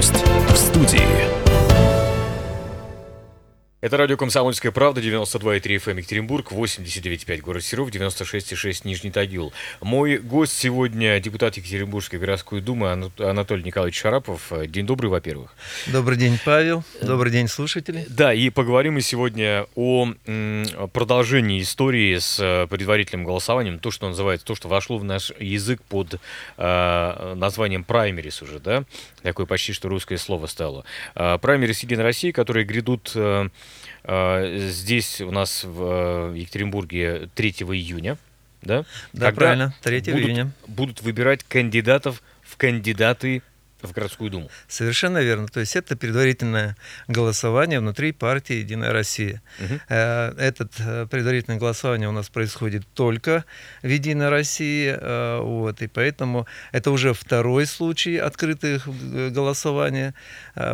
Гость в студии. Это радио «Комсомольская правда», 92,3 FM эм Екатеринбург, 89,5 город Серов, 96,6 Нижний Тагил. Мой гость сегодня депутат Екатеринбургской городской думы Анатолий Николаевич Шарапов. День добрый, во-первых. Добрый день, Павел. Добрый день, слушатели. Да, и поговорим мы сегодня о продолжении истории с э, предварительным голосованием, то, что называется, то, что вошло в наш язык под э, названием праймерис уже, да, такое почти что русское слово стало. Э, праймерис Единой России, которые грядут э, э, здесь у нас в Екатеринбурге 3 июня, да? Да, правильно, 3 будут, июня. Будут выбирать кандидатов в кандидаты в городскую думу. Совершенно верно. То есть это предварительное голосование внутри партии «Единая Россия». Угу. Этот э, предварительное голосование у нас происходит только в «Единой России». Э, вот, и поэтому это уже второй случай открытых голосования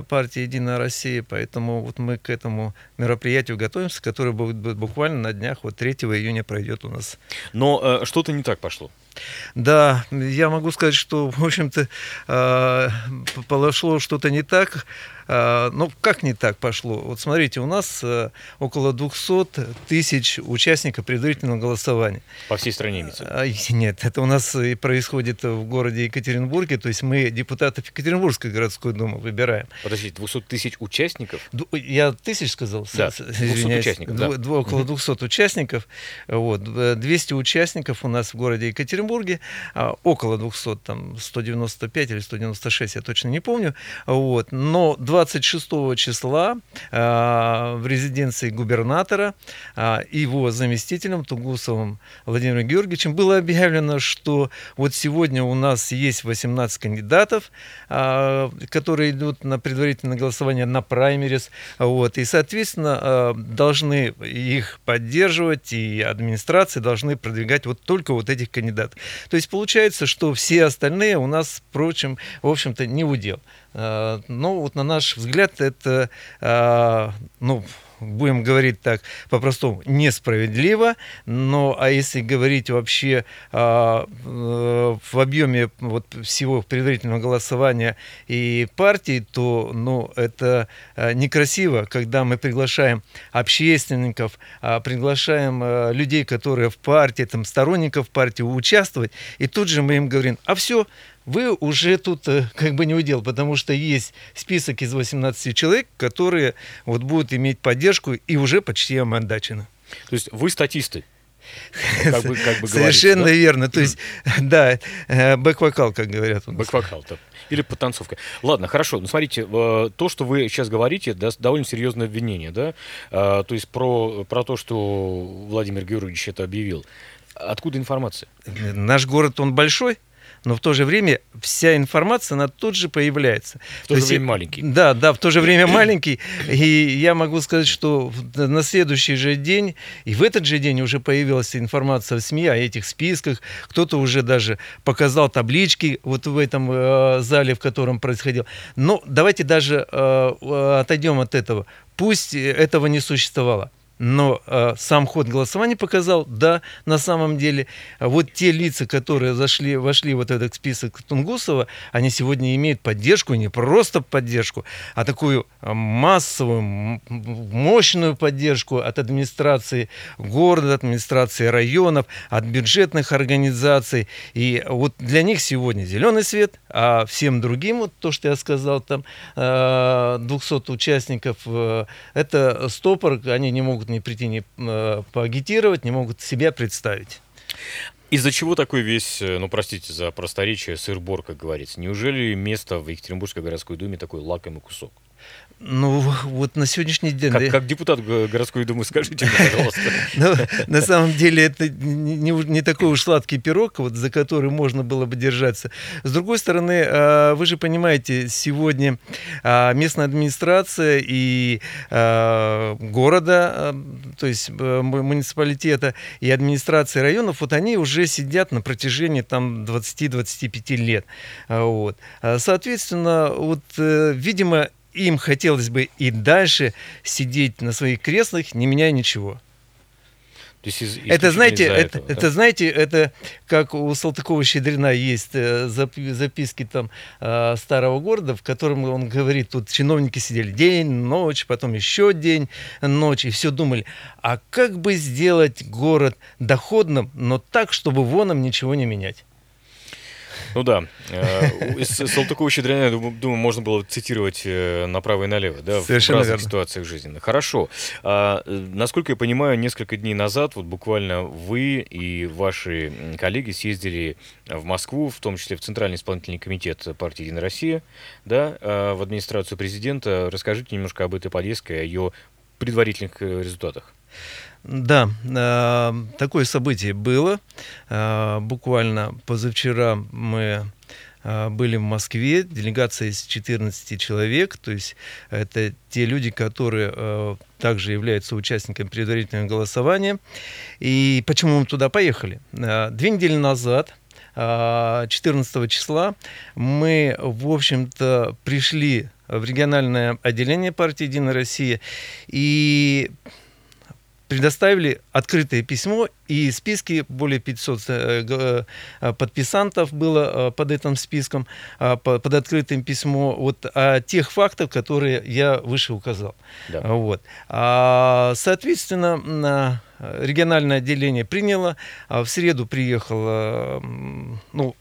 партии «Единая Россия». Поэтому вот мы к этому мероприятию готовимся, которое будет буквально на днях, вот 3 июня пройдет у нас. Но э, что-то не так пошло. Да, я могу сказать, что, в общем-то, э, пошло что-то не так. Э, ну, как не так пошло? Вот смотрите, у нас э, около 200 тысяч участников предварительного голосования. По всей стране имеется? А, нет, это у нас и происходит в городе Екатеринбурге, то есть мы депутатов Екатеринбургской городской думы выбираем. Подождите, 200 тысяч участников? Я тысяч сказал? Да, 200 участников, да. Около 200 участников. Вот, 200 участников у нас в городе Екатеринбурге, а, около 200, там 195 или 196, я точно не помню. Вот, но 2 26 числа э, в резиденции губернатора э, его заместителем Тугусовым Владимиром Георгиевичем было объявлено, что вот сегодня у нас есть 18 кандидатов, э, которые идут на предварительное голосование на праймерис, вот, и, соответственно, должны их поддерживать, и администрации должны продвигать вот только вот этих кандидатов. То есть получается, что все остальные у нас, впрочем, в общем-то, не удел. Ну, вот на наш взгляд, это, э, ну, будем говорить так по-простому, несправедливо, но а если говорить вообще а, э, в объеме вот всего предварительного голосования и партий, то ну, это а, некрасиво, когда мы приглашаем общественников, а, приглашаем а, людей, которые в партии, там, сторонников партии участвовать, и тут же мы им говорим, а все, вы уже тут э, как бы не удел, потому что есть список из 18 человек, которые вот будут иметь поддержку и уже почти омандачены. То есть вы статисты? Как бы, как бы Совершенно да? верно. То есть, да, э, бэк-вокал, как говорят. Бэк-вокал, да. Или подтанцовка. Ладно, хорошо. Ну, смотрите, э, то, что вы сейчас говорите, довольно серьезное обвинение, да? То есть про, про то, что Владимир Георгиевич это объявил. Откуда информация? Наш город, он большой, но в то же время вся информация, она тут же появляется. В то, то же есть, время маленький. Да, да, в то же время маленький. И я могу сказать, что на следующий же день, и в этот же день уже появилась информация в СМИ о этих списках. Кто-то уже даже показал таблички вот в этом э, зале, в котором происходило. Но давайте даже э, э отойдем от этого. Пусть этого не существовало. Но э, сам ход голосования показал, да, на самом деле, вот те лица, которые зашли, вошли в вот этот список Тунгусова, они сегодня имеют поддержку, не просто поддержку, а такую массовую, мощную поддержку от администрации города, администрации районов, от бюджетных организаций. И вот для них сегодня зеленый свет, а всем другим, вот то, что я сказал, там 200 э, участников, э, это стопор, они не могут могут не прийти, не э, поагитировать, не могут себя представить. Из-за чего такой весь, э, ну простите за просторечие, сыр-бор, как говорится? Неужели место в Екатеринбургской городской думе такой лакомый кусок? Ну, вот на сегодняшний день... Как, как депутат городской думы, скажите мне, пожалуйста. Ну, на самом деле, это не, такой уж сладкий пирог, вот, за который можно было бы держаться. С другой стороны, а, вы же понимаете, сегодня а, местная администрация и а, города, то есть муниципалитета и администрации районов, вот они уже сидят на протяжении там 20-25 лет. Вот. Соответственно, вот, э, видимо, им хотелось бы и дальше сидеть на своих креслах, не меняя ничего. есть из, это, знаете, это, этого, это, да? знаете, это как у Салтыкова-Щедрина есть э, записки там э, старого города, в котором он говорит, тут чиновники сидели день, ночь, потом еще день, ночь, и все думали, а как бы сделать город доходным, но так, чтобы воном ничего не менять. Ну да. Э, из Салтыкова-Щедрина, думаю, можно было цитировать э, направо и налево, да, Совершенно в разных верно. ситуациях жизни. Хорошо. А, э, насколько я понимаю, несколько дней назад, вот буквально вы и ваши коллеги съездили в Москву, в том числе в Центральный исполнительный комитет партии «Единая Россия», да, в администрацию президента. Расскажите немножко об этой поездке, о ее предварительных результатах. Да, э, такое событие было. Э, буквально позавчера мы э, были в Москве, делегация из 14 человек, то есть это те люди, которые также являются участниками предварительного голосования. И почему мы туда поехали? Две недели назад, 14 числа, мы, в общем-то, пришли в региональное отделение партии «Единая Россия» и предоставили открытое письмо, и списки, более 500 э, э, подписантов было э, под этим списком, под открытым письмо, вот о тех фактах, которые я выше указал. Да. Вот. А, соответственно, региональное отделение приняло, а в среду приехал, ну,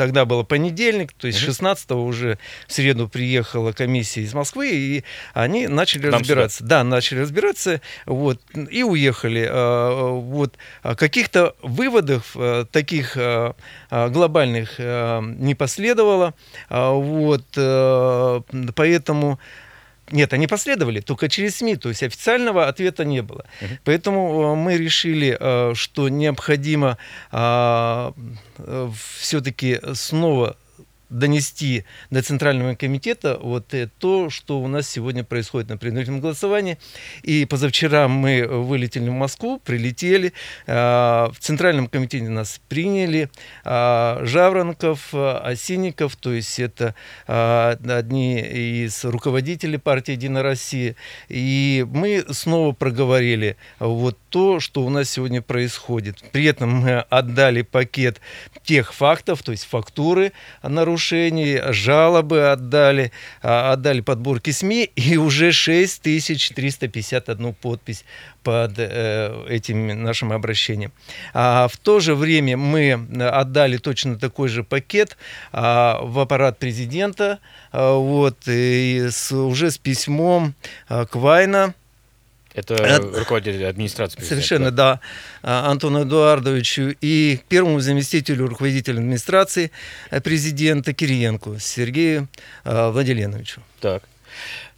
тогда было понедельник, то есть 16 уже в среду приехала комиссия из Москвы, и они начали Нам разбираться. Сюда. Да, начали разбираться, вот, и уехали. А, вот, а каких-то выводов а, таких глобальных не последовало, вот, поэтому нет, они последовали только через СМИ, то есть официального ответа не было. Uh-huh. Поэтому э, мы решили, э, что необходимо а, э, все-таки снова донести до Центрального комитета вот то, что у нас сегодня происходит на предварительном голосовании. И позавчера мы вылетели в Москву, прилетели, в Центральном комитете нас приняли, Жаворонков, Осинников, то есть это одни из руководителей партии «Единая Россия». И мы снова проговорили вот то, что у нас сегодня происходит. При этом мы отдали пакет тех фактов, то есть фактуры нарушений, нарушений, жалобы отдали, а, отдали подборки СМИ, и уже 6351 подпись под э, этим нашим обращением. А в то же время мы отдали точно такой же пакет а, в аппарат президента, вот, и с, уже с письмом Квайна, это От... руководитель администрации. Совершенно, да. А, Антону Эдуардовичу и первому заместителю руководителя администрации э, президента Кириенко Сергею э, Владиленовичу. Так.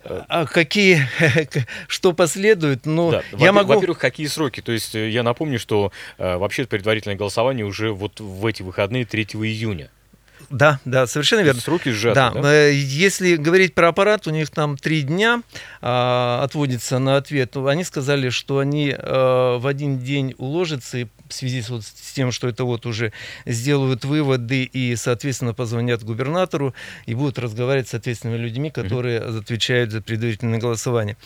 А какие, что последует? Ну, да. я могу... Во-первых, какие сроки? То есть э, я напомню, что э, вообще предварительное голосование уже вот в эти выходные 3 июня. Да, да, совершенно верно. Сроки сжаты, да. да? Э, если говорить про аппарат, у них там три дня а, отводится на ответ. Они сказали, что они а, в один день уложатся и в связи с, вот, с тем, что это вот уже сделают выводы и, соответственно, позвонят губернатору и будут разговаривать с ответственными людьми, которые mm-hmm. отвечают за предварительное голосование.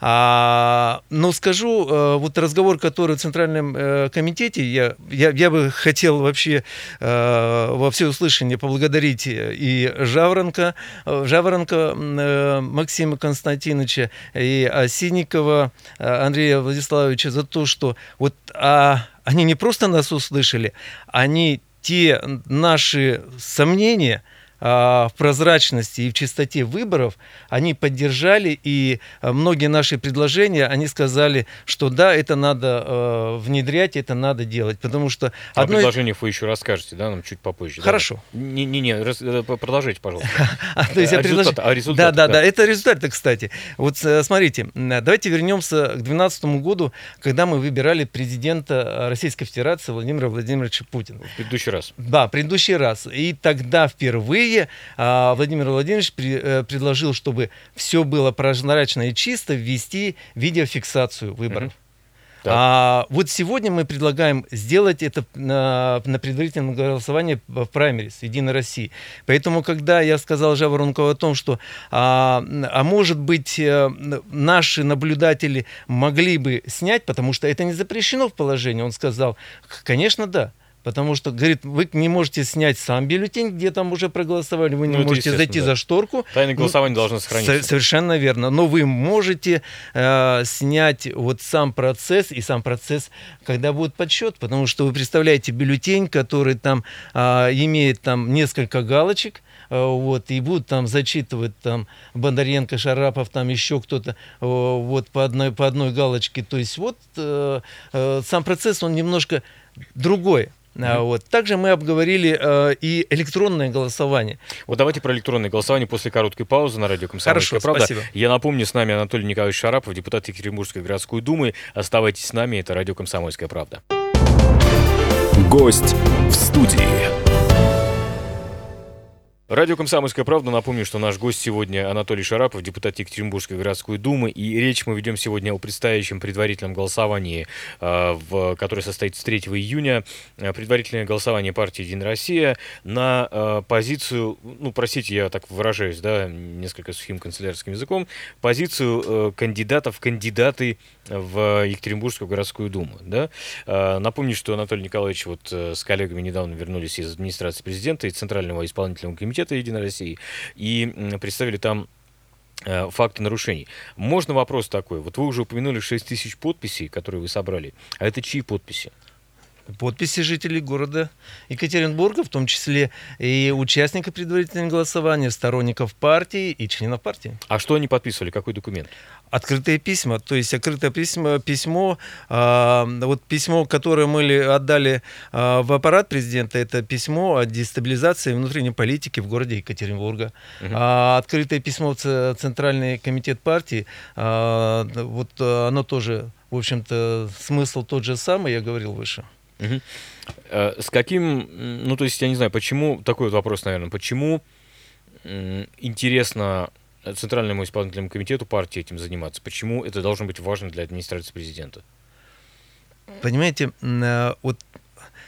А, но скажу, э, вот разговор, который в Центральном э, комитете, я, я, я бы хотел вообще э, во всеуслышание поблагодарить и Жаворонка, Жаворонка Максима Константиновича и Осинникова Андрея Владиславовича за то, что вот а, они не просто нас услышали, они те наши сомнения – в прозрачности и в чистоте выборов, они поддержали, и а, многие наши предложения, они сказали, что да, это надо э, внедрять, это надо делать, потому что... О одно... предложениях вы еще расскажете, да, нам чуть попозже. Хорошо. Не-не-не, э, продолжайте, пожалуйста. То есть результат, Да, да, да, это результаты, кстати. Вот э, смотрите, давайте вернемся к 2012 году, когда мы выбирали президента Российской Федерации Владимира Владимировича Путина. В предыдущий раз. Да, в предыдущий раз. И тогда впервые впервые а, Владимир Владимирович э, предложил, чтобы все было прозрачно и чисто, ввести видеофиксацию выборов. Так. А вот сегодня мы предлагаем сделать это на, на предварительном голосовании в праймерис Единой России. Поэтому, когда я сказал Жаворонкову о том, что, а, а может быть, э, наши наблюдатели могли бы снять, потому что это не запрещено в положении, он сказал, конечно, да. Потому что, говорит, вы не можете снять сам бюллетень, где там уже проголосовали, вы не ну, можете зайти да. за шторку. Тайное ну, голосование ну, должно сохраниться. Совершенно верно. Но вы можете э, снять вот сам процесс и сам процесс, когда будет подсчет. Потому что вы представляете бюллетень, который там э, имеет там несколько галочек, э, вот, и будут там зачитывать там Бондаренко, Шарапов, там еще кто-то, э, вот, по одной, по одной галочке. То есть вот э, э, сам процесс, он немножко другой. Mm-hmm. Вот. Также мы обговорили э, и электронное голосование. Вот давайте про электронное голосование после короткой паузы на радио «Комсомольская Хорошо, правда». Спасибо. Я напомню, с нами Анатолий Николаевич Шарапов, депутат Екатеринбургской городской думы. Оставайтесь с нами, это радио «Комсомольская правда». Гость в студии. Радио «Комсомольская правда». Напомню, что наш гость сегодня Анатолий Шарапов, депутат Екатеринбургской городской думы. И речь мы ведем сегодня о предстоящем предварительном голосовании, э, в, которое состоится 3 июня. Э, предварительное голосование партии «Единая Россия» на э, позицию, ну, простите, я так выражаюсь, да, несколько сухим канцелярским языком, позицию кандидатов кандидаты в Екатеринбургскую городскую думу. Да? Напомню, что Анатолий Николаевич вот с коллегами недавно вернулись из администрации президента и Центрального исполнительного комитета комитета Единой России и представили там э, факты нарушений. Можно вопрос такой? Вот вы уже упомянули 6 тысяч подписей, которые вы собрали. А это чьи подписи? Подписи жителей города Екатеринбурга, в том числе и участников предварительного голосования, сторонников партии и членов партии. А что они подписывали? Какой документ? Открытые письма, то есть открытое письмо, письмо э, вот письмо, которое мы отдали э, в аппарат президента, это письмо о дестабилизации внутренней политики в городе Екатеринбурга. Угу. А открытое письмо в Центральный комитет партии, э, вот оно тоже, в общем-то, смысл тот же самый, я говорил выше. Угу. С каким, ну то есть я не знаю, почему, такой вот вопрос, наверное, почему интересно Центральному исполнительному комитету партии этим заниматься? Почему это должно быть важно для администрации президента? Понимаете, э, вот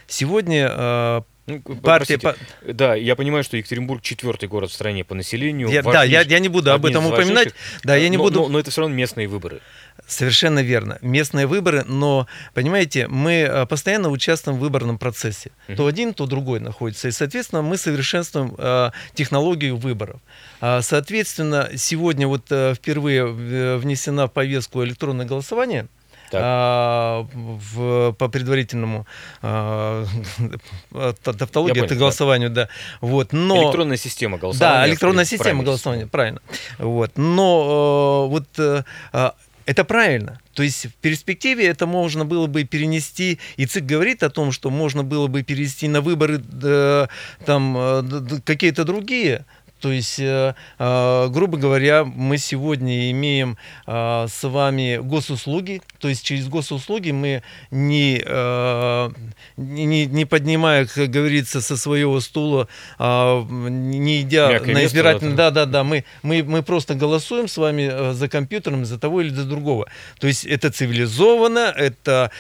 сегодня э, ну, партия... По... Да, я понимаю, что Екатеринбург четвертый город в стране по населению. Я, да, я, я не буду об этом упоминать. Да, я не но, буду... Но, но это все равно местные выборы. Совершенно верно. Местные выборы, но, понимаете, мы э, постоянно участвуем в выборном процессе. Uh-huh. То один, то другой находится. И, соответственно, мы совершенствуем э, технологию выборов. А, соответственно, сегодня вот э, впервые э, внесена в повестку электронное голосование – а, в, по предварительному а, тавтологии, это голосованию, да. Вот, но... Электронная система голосования. Да, электронная система голосования, правильно. Вот, но э, вот э, а, это правильно. То есть в перспективе это можно было бы перенести, и ЦИК говорит о том, что можно было бы перенести на выборы э, там э, какие-то другие то есть, э, э, грубо говоря, мы сегодня имеем э, с вами госуслуги, то есть через госуслуги мы не, не, не поднимая, как говорится, со своего стула, не идя Мягкое на избирательный... Да, да, да, мы, мы, мы просто голосуем с вами за компьютером за того или за другого. То есть это цивилизованно, это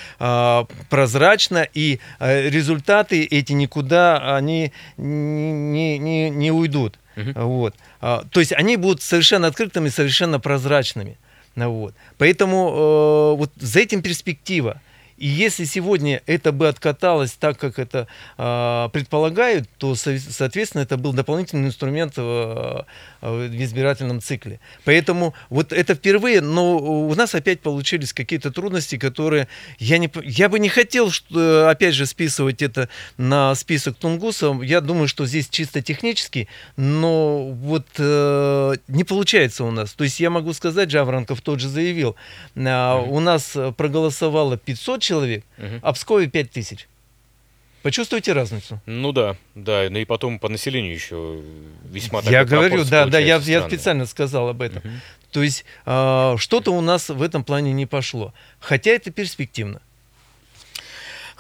прозрачно, и результаты эти никуда, они не, не, не уйдут. Угу. Вот. А, то есть они будут совершенно открытыми, совершенно прозрачными. Вот. Поэтому э, вот за этим перспектива. И если сегодня это бы откаталось так, как это э, предполагают, то, соответственно, это был дополнительный инструмент э, в избирательном цикле. Поэтому вот это впервые, но у нас опять получились какие-то трудности, которые я, не, я бы не хотел, что, опять же, списывать это на список Тунгуса. Я думаю, что здесь чисто технически, но вот э, не получается у нас. То есть я могу сказать, Жаворонков тот же заявил, э, у нас проголосовало 500 человек, угу. а Пскове 5 тысяч. Почувствуйте разницу? Ну да, да, ну и потом по населению еще весьма Я говорю, да, да, я, я специально сказал об этом. Угу. То есть э, что-то у нас в этом плане не пошло, хотя это перспективно.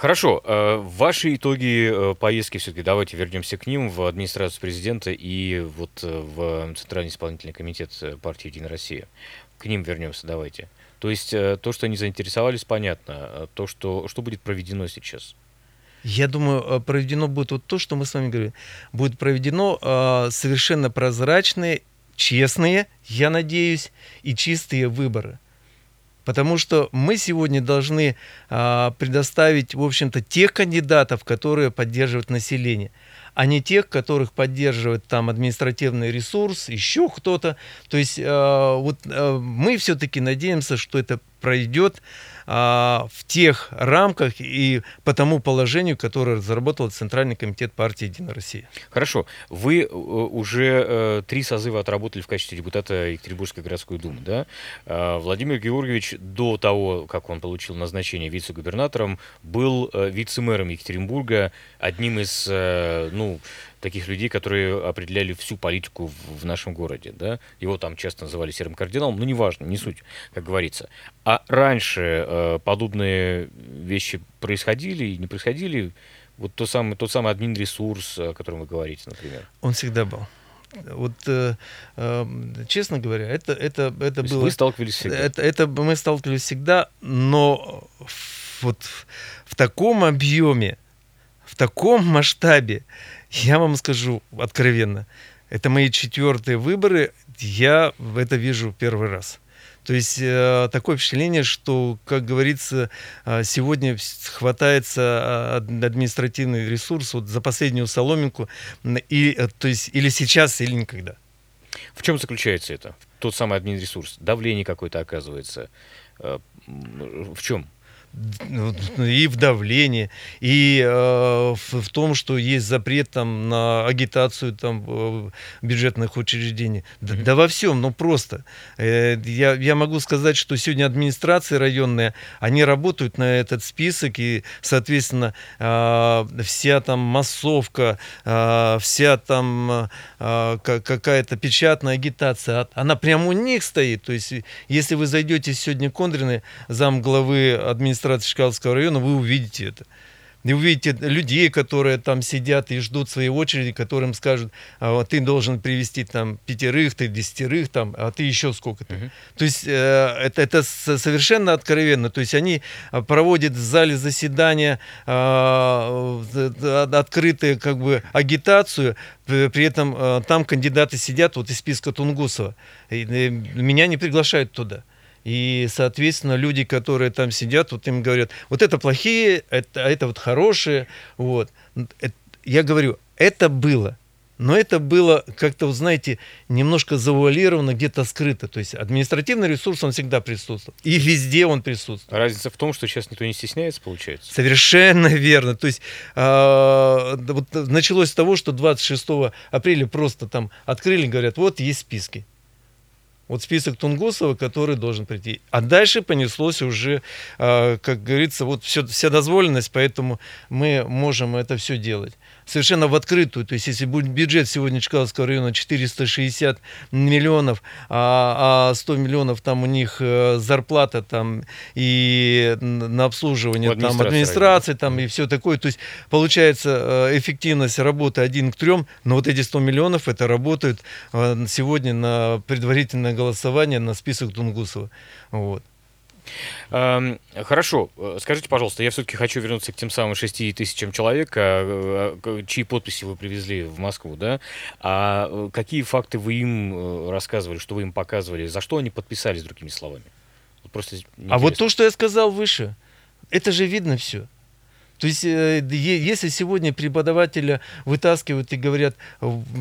Хорошо, э, ваши итоги э, поездки все-таки, давайте вернемся к ним в администрацию президента и вот э, в Центральный исполнительный комитет партии «Единая Россия». К ним вернемся, давайте. То есть э, то, что они заинтересовались, понятно. А то, что, что будет проведено сейчас? Я думаю, э, проведено будет вот то, что мы с вами говорим. Будет проведено э, совершенно прозрачные, честные, я надеюсь, и чистые выборы. Потому что мы сегодня должны э, предоставить, в общем-то, тех кандидатов, которые поддерживают население а не тех, которых поддерживает там административный ресурс, еще кто-то. То есть э, вот э, мы все-таки надеемся, что это пройдет а, в тех рамках и по тому положению, которое разработал Центральный комитет партии «Единая Россия». Хорошо. Вы э, уже э, три созыва отработали в качестве депутата Екатеринбургской городской думы, да? Э, Владимир Георгиевич до того, как он получил назначение вице-губернатором, был э, вице-мэром Екатеринбурга, одним из, ну, таких людей, которые определяли всю политику в, в нашем городе. Да? Его там часто называли серым кардиналом, но неважно, не суть, как говорится. А раньше э, подобные вещи происходили и не происходили? Вот тот самый, тот самый админ-ресурс, о котором вы говорите, например. Он всегда был. Вот, э, э, честно говоря, это, это, это было... Вы сталкивались всегда? Это, это мы сталкивались всегда, но вот в таком объеме, в таком масштабе, я вам скажу откровенно, это мои четвертые выборы, я это вижу первый раз. То есть э, такое впечатление, что, как говорится, э, сегодня хватается э, административный ресурс вот за последнюю соломинку, и, э, то есть или сейчас, или никогда. В чем заключается это? Тот самый админресурс? Давление какое-то оказывается? Э, в чем? И в давлении, и э, в, в том, что есть запрет там на агитацию там э, бюджетных учреждений. Да, да во всем, ну просто. Э, я, я могу сказать, что сегодня администрации районные, они работают на этот список, и, соответственно, э, вся там массовка, э, вся там э, какая-то печатная агитация, она прямо у них стоит. То есть, если вы зайдете сегодня Кондрины, зам главы администрации, администрации Чкаловского района, вы увидите это. И увидите людей, которые там сидят и ждут своей очереди, которым скажут, а, ты должен привести там пятерых, ты десятерых, там, а ты еще сколько-то. Uh-huh. То есть э, это, это совершенно откровенно. То есть они а, проводят в зале заседания э, открытую как бы агитацию, при этом э, там кандидаты сидят вот из списка Тунгусова. И, и меня не приглашают туда. И, соответственно, люди, которые там сидят, вот им говорят, вот это плохие, это, а это вот хорошие. Вот. Я говорю, это было. Но это было как-то, вы знаете, немножко завуалировано, где-то скрыто. То есть административный ресурс, он всегда присутствует. И везде он присутствует. Разница в том, что сейчас никто не стесняется, получается? Совершенно верно. То есть э, вот началось с того, что 26 апреля просто там открыли, говорят, вот есть списки вот список Тунгусова, который должен прийти. А дальше понеслось уже, а, как говорится, вот все, вся дозволенность, поэтому мы можем это все делать совершенно в открытую. То есть, если будет бюджет сегодня Чкаловского района 460 миллионов, а, а 100 миллионов там у них э, зарплата там и на обслуживание там администрации там и все такое. То есть, получается э, эффективность работы один к трем, но вот эти 100 миллионов это работают э, сегодня на предварительное голосование на список Тунгусова. Вот. Хорошо, э, скажите, пожалуйста, я все-таки хочу вернуться к тем самым 6 тысячам человек, а, а, чьи подписи вы привезли в Москву, да? А э, какие факты вы им э, рассказывали, что вы им показывали, за что они подписались, другими словами? Просто а вот то, что я сказал выше, это же видно все. То есть, э, если сегодня преподавателя вытаскивают и говорят,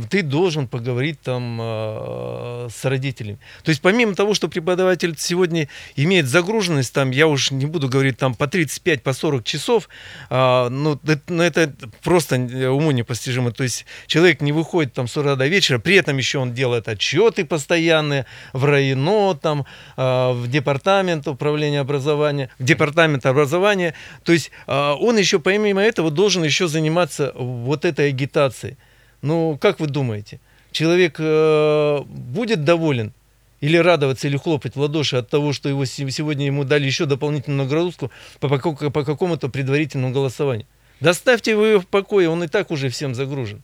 ты должен поговорить там э, с родителями. То есть, помимо того, что преподаватель сегодня имеет загруженность, там, я уж не буду говорить, там, по 35, по 40 часов, а, ну, это, ну, это просто уму непостижимо. То есть, человек не выходит там с утра до вечера, при этом еще он делает отчеты постоянные в районо, там, а, в департамент управления образования, в департамент образования. То есть, а, он еще еще помимо этого должен еще заниматься вот этой агитацией. Ну, как вы думаете, человек э, будет доволен или радоваться, или хлопать в ладоши от того, что его сегодня ему дали еще дополнительную нагрузку по, по, по какому-то предварительному голосованию? Доставьте его в покое, он и так уже всем загружен.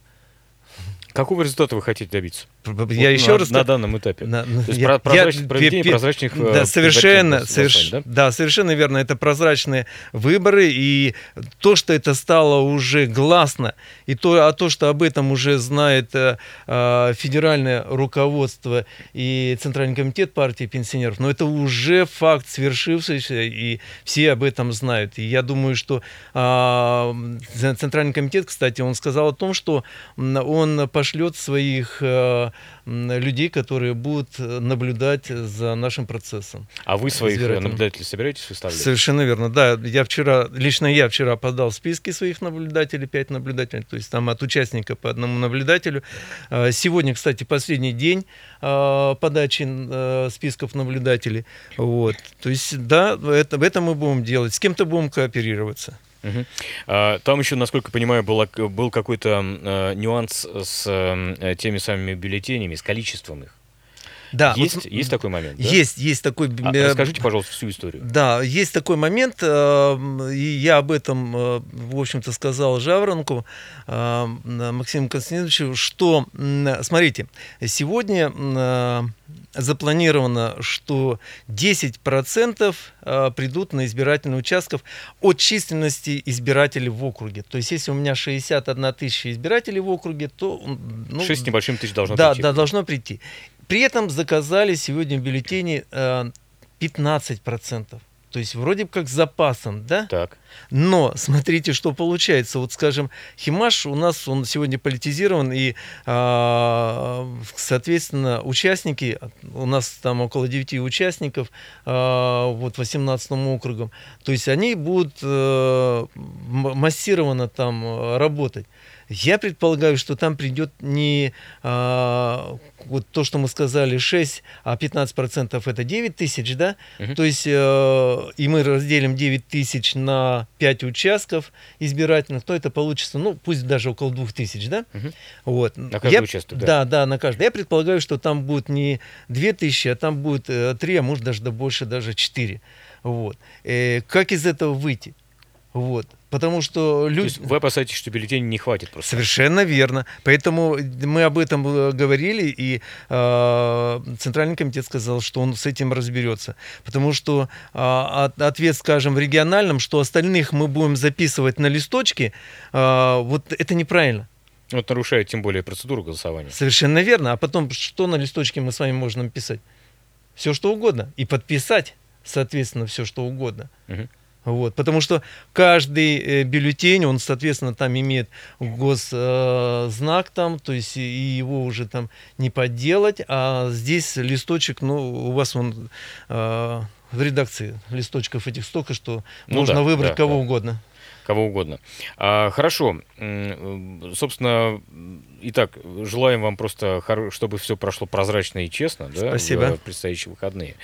Какого результата вы хотите добиться? Я Вот еще на, раз на данном этапе. на- То есть я- про- прозрач- я- проведение пе- прозрачных э, Да, совершенно, соверш- да? да, совершенно верно. Это прозрачные выборы, и то, что это стало уже гласно, и то, а то, что об этом уже знает э, э, федеральное руководство и Центральный комитет партии пенсионеров, но это уже факт свершившийся, и все об этом знают. И я думаю, что а, Ц- Центральный комитет, кстати, он сказал о том, что он пошлет своих э, людей, которые будут э, наблюдать за нашим процессом. А вы своих э, наблюдателей собираетесь выставлять? Совершенно верно. Да, я вчера, лично я вчера подал списки своих наблюдателей, пять наблюдателей, то есть там от участника по одному наблюдателю. А, Сегодня, кстати, последний день а, подачи э, списков наблюдателей. Вот. То есть, да, это, это мы будем делать. С кем-то будем кооперироваться. Мгм. А, Там еще, насколько понимаю, была, был какой-то э, нюанс с э, теми самыми бюллетенями, с количеством их. Да, вот есть, см- есть такой момент? да? Есть, есть такой... А расскажите, пожалуйста, всю историю. Да, есть такой момент, э, и я об этом, э, в общем-то, сказал Жаворонку э, Максиму Константиновичу, что, смотрите, сегодня запланировано, что 10% э, придут на избирательные участков от численности избирателей в округе. То есть, если у меня 61 тысяча избирателей в округе, то... ну, Шесть с небольшим тысяч должно да, прийти. да, должно прийти. При этом заказали сегодня в бюллетени э, 15%. То есть вроде как с запасом, да? Так. Но смотрите, что получается. Вот, скажем, Химаш у нас он сегодня политизирован, и, а, соответственно, участники, у нас там около 9 участников, а, вот 18 округом, то есть они будут э, массированно там э, работать. Я предполагаю, что там придет не а, вот то, что мы сказали, 6, а 15% это 9 тысяч, да? Мгм. То есть, э, и мы разделим 9 тысяч на 5 участков избирательных, то это получится, ну, пусть даже около 2 тысяч, да? Мгм. Вот. На каждый Я- участок, да. Да, да, на каждый. Я предполагаю, что там будет не 2 тысячи, а там будет 3, а может даже да больше, даже 4. Вот. Э, как из этого выйти? Вот. Потому что То люди... есть вы опасаетесь, что бюллетеней не хватит просто? Совершенно верно. Поэтому мы об этом э, говорили, и э, Центральный комитет сказал, что он с этим разберется. Потому что э, от- ответ, скажем, в региональном, что остальных мы будем записывать на листочке, э, вот это неправильно. Вот нарушает тем более процедуру голосования. Совершенно верно. А потом, что на листочке мы с вами можем написать? Все, что угодно. И подписать, соответственно, все, что угодно. Мгм. Вот, потому что каждый э, бюллетень, он, соответственно, там имеет госзнак там, то есть и его уже там не подделать, а здесь листочек, ну, у вас он э, в редакции листочков этих столько, что Ну можно да, выбрать да, кого да. угодно. Кого угодно. А, хорошо. Э, Собственно, итак, желаем вам просто, чтобы все прошло прозрачно и честно, да, Спасибо. в предстоящие выходные.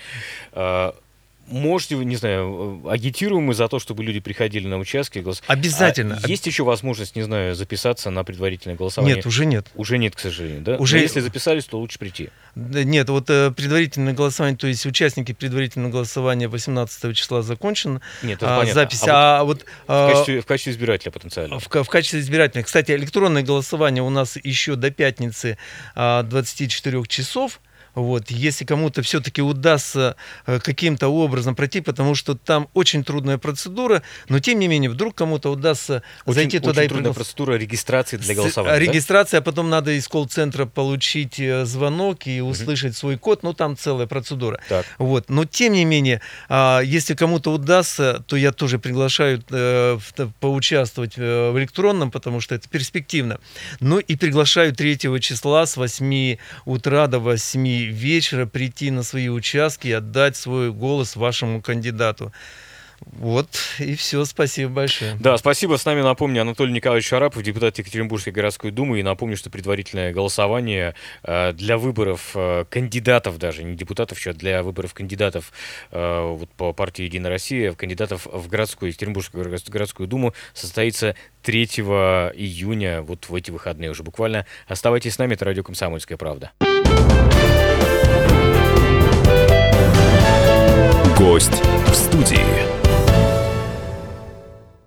А, Можете, не знаю, агитируем мы за то, чтобы люди приходили на участки голос- Обязательно. А есть еще возможность, не знаю, записаться на предварительное голосование? Нет, уже нет. Уже нет, к сожалению, да? Уже- Но если записались, то лучше прийти. Нет, вот э, предварительное голосование, то есть участники предварительного голосования 18 числа закончено. Нет, это а, понятно. запись. А А вот, вот а, в, качестве, в качестве избирателя потенциально. В, в качестве избирательных. Кстати, электронное голосование у нас еще до пятницы а, 24 часов. Вот, если кому-то все-таки удастся э, каким-то образом пройти, потому что там очень трудная процедура, но тем не менее, вдруг кому-то удастся Очень, зайти очень туда и трудная проголос- процедура регистрации для голосования. да? Регистрация, а потом надо из колл-центра получить э, звонок и услышать свой код. Ну, там целая процедура. Так. Вот. Но тем не менее, а, если кому-то удастся, то я тоже приглашаю э, поучаствовать в электронном, потому что это перспективно. Ну и приглашаю 3 числа с 8 утра до 8 вечера прийти на свои участки и отдать свой голос вашему кандидату. Вот, и все, спасибо большое. Да, спасибо. С нами, напомню, Анатолий Николаевич Шарапов, депутат Екатеринбургской городской думы. И напомню, что предварительное голосование э, для выборов э, кандидатов даже, не депутатов еще, для выборов кандидатов э, вот по партии «Единая Россия», кандидатов в городскую, Екатеринбургскую город- городскую думу состоится 3 июня, вот в эти выходные уже буквально. Оставайтесь с нами, это радио «Комсомольская правда». гость в студии.